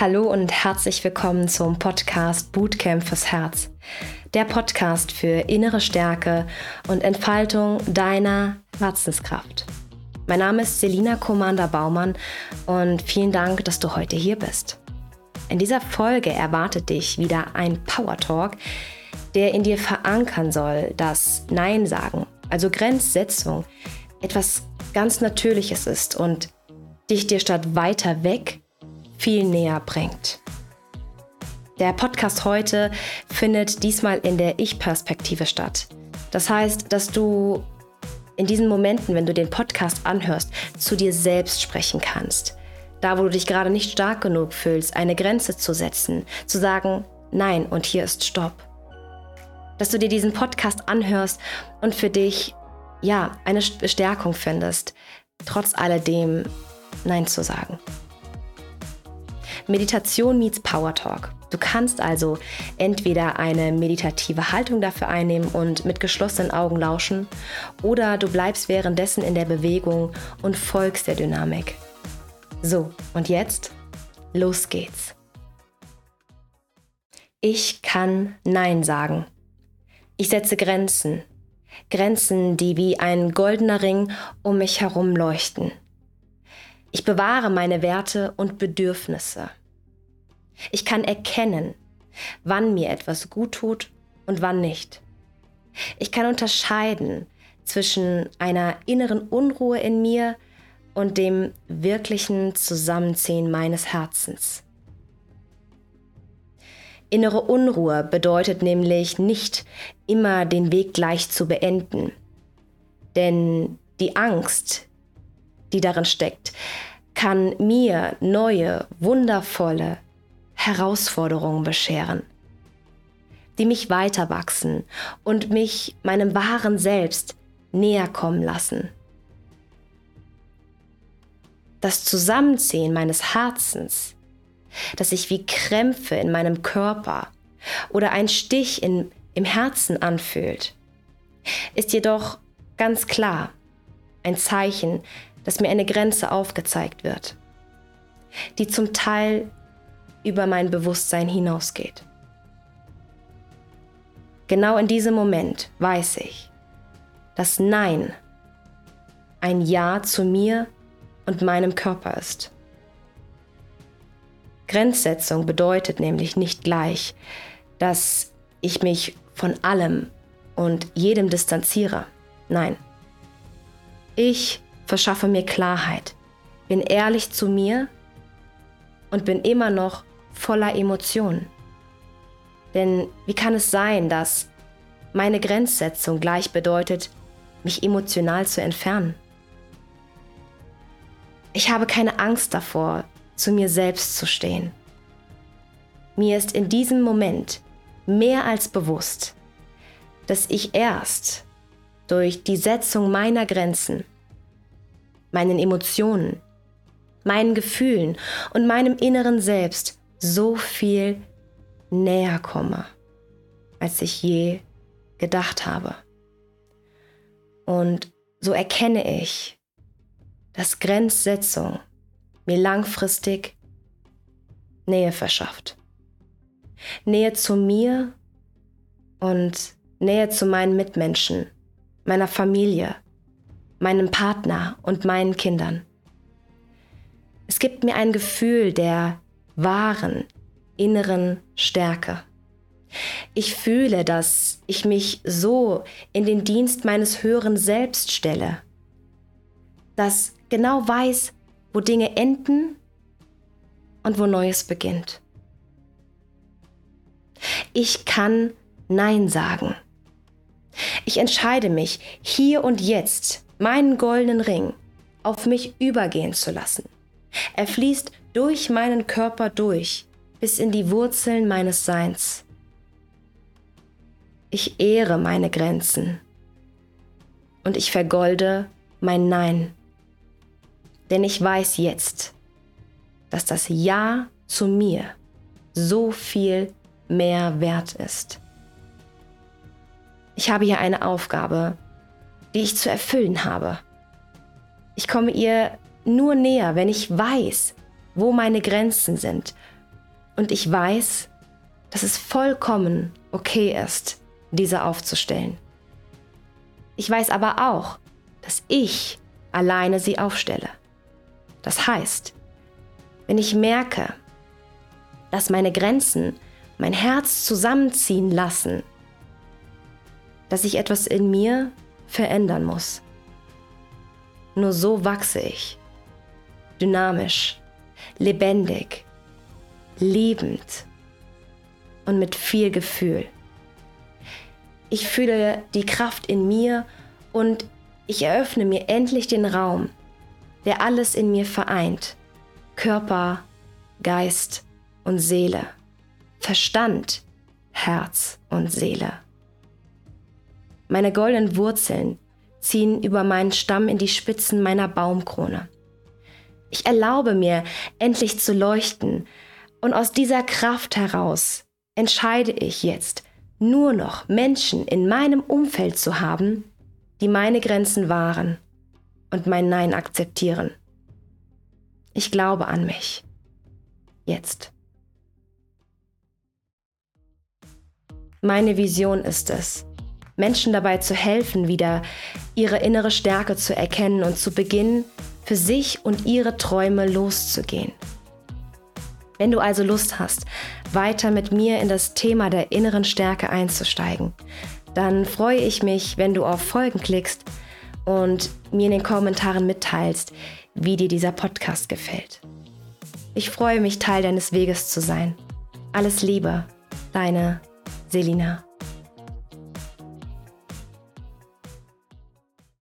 Hallo und herzlich willkommen zum Podcast Bootcamp fürs Herz. Der Podcast für innere Stärke und Entfaltung deiner Herzenskraft. Mein Name ist Selina Commander Baumann und vielen Dank, dass du heute hier bist. In dieser Folge erwartet dich wieder ein Power Talk, der in dir verankern soll, dass Nein sagen, also Grenzsetzung, etwas ganz Natürliches ist und dich dir statt weiter weg viel näher bringt. Der Podcast heute findet diesmal in der Ich-Perspektive statt. Das heißt, dass du in diesen Momenten, wenn du den Podcast anhörst, zu dir selbst sprechen kannst. Da, wo du dich gerade nicht stark genug fühlst, eine Grenze zu setzen, zu sagen, nein, und hier ist Stopp. Dass du dir diesen Podcast anhörst und für dich, ja, eine Bestärkung findest, trotz alledem Nein zu sagen. Meditation meets Power Talk. Du kannst also entweder eine meditative Haltung dafür einnehmen und mit geschlossenen Augen lauschen, oder du bleibst währenddessen in der Bewegung und folgst der Dynamik. So, und jetzt, los geht's. Ich kann Nein sagen. Ich setze Grenzen. Grenzen, die wie ein goldener Ring um mich herum leuchten. Ich bewahre meine Werte und Bedürfnisse. Ich kann erkennen, wann mir etwas gut tut und wann nicht. Ich kann unterscheiden zwischen einer inneren Unruhe in mir und dem wirklichen Zusammenziehen meines Herzens. Innere Unruhe bedeutet nämlich nicht immer den Weg gleich zu beenden. Denn die Angst, die darin steckt, kann mir neue, wundervolle Herausforderungen bescheren, die mich weiter wachsen und mich meinem wahren Selbst näher kommen lassen. Das Zusammenziehen meines Herzens, das sich wie Krämpfe in meinem Körper oder ein Stich in, im Herzen anfühlt, ist jedoch ganz klar ein Zeichen, dass mir eine Grenze aufgezeigt wird, die zum Teil über mein Bewusstsein hinausgeht. Genau in diesem Moment weiß ich, dass Nein ein Ja zu mir und meinem Körper ist. Grenzsetzung bedeutet nämlich nicht gleich, dass ich mich von allem und jedem distanziere. Nein. Ich verschaffe mir Klarheit, bin ehrlich zu mir und bin immer noch voller Emotionen. Denn wie kann es sein, dass meine Grenzsetzung gleich bedeutet, mich emotional zu entfernen? Ich habe keine Angst davor, zu mir selbst zu stehen. Mir ist in diesem Moment mehr als bewusst, dass ich erst durch die Setzung meiner Grenzen meinen Emotionen, meinen Gefühlen und meinem inneren Selbst so viel näher komme, als ich je gedacht habe. Und so erkenne ich, dass Grenzsetzung mir langfristig Nähe verschafft. Nähe zu mir und Nähe zu meinen Mitmenschen, meiner Familie, meinem Partner und meinen Kindern. Es gibt mir ein Gefühl der wahren inneren Stärke. Ich fühle, dass ich mich so in den Dienst meines höheren Selbst stelle, das genau weiß, wo Dinge enden und wo Neues beginnt. Ich kann Nein sagen. Ich entscheide mich, hier und jetzt meinen goldenen Ring auf mich übergehen zu lassen. Er fließt durch meinen Körper durch bis in die Wurzeln meines Seins. Ich ehre meine Grenzen und ich vergolde mein Nein. Denn ich weiß jetzt, dass das Ja zu mir so viel mehr wert ist. Ich habe hier eine Aufgabe, die ich zu erfüllen habe. Ich komme ihr nur näher, wenn ich weiß, wo meine Grenzen sind Und ich weiß, dass es vollkommen okay ist, diese aufzustellen. Ich weiß aber auch, dass ich alleine sie aufstelle. Das heißt, wenn ich merke, dass meine Grenzen mein Herz zusammenziehen lassen, dass ich etwas in mir verändern muss. Nur so wachse ich. Dynamisch, lebendig, liebend und mit viel Gefühl. Ich fühle die Kraft in mir und ich eröffne mir endlich den Raum, der alles in mir vereint. Körper, Geist und Seele. Verstand, Herz und Seele. Meine goldenen Wurzeln ziehen über meinen Stamm in die Spitzen meiner Baumkrone. Ich erlaube mir, endlich zu leuchten, und aus dieser Kraft heraus entscheide ich jetzt, nur noch Menschen in meinem Umfeld zu haben, die meine Grenzen wahren und mein Nein akzeptieren. Ich glaube an mich. Jetzt. Meine Vision ist es, Menschen dabei zu helfen, wieder ihre innere Stärke zu erkennen und zu beginnen, für sich und ihre Träume loszugehen. Wenn du also Lust hast, weiter mit mir in das Thema der inneren Stärke einzusteigen, dann freue ich mich, wenn du auf Folgen klickst und mir in den Kommentaren mitteilst, wie dir dieser Podcast gefällt. Ich freue mich, Teil deines Weges zu sein. Alles Liebe, deine Selina.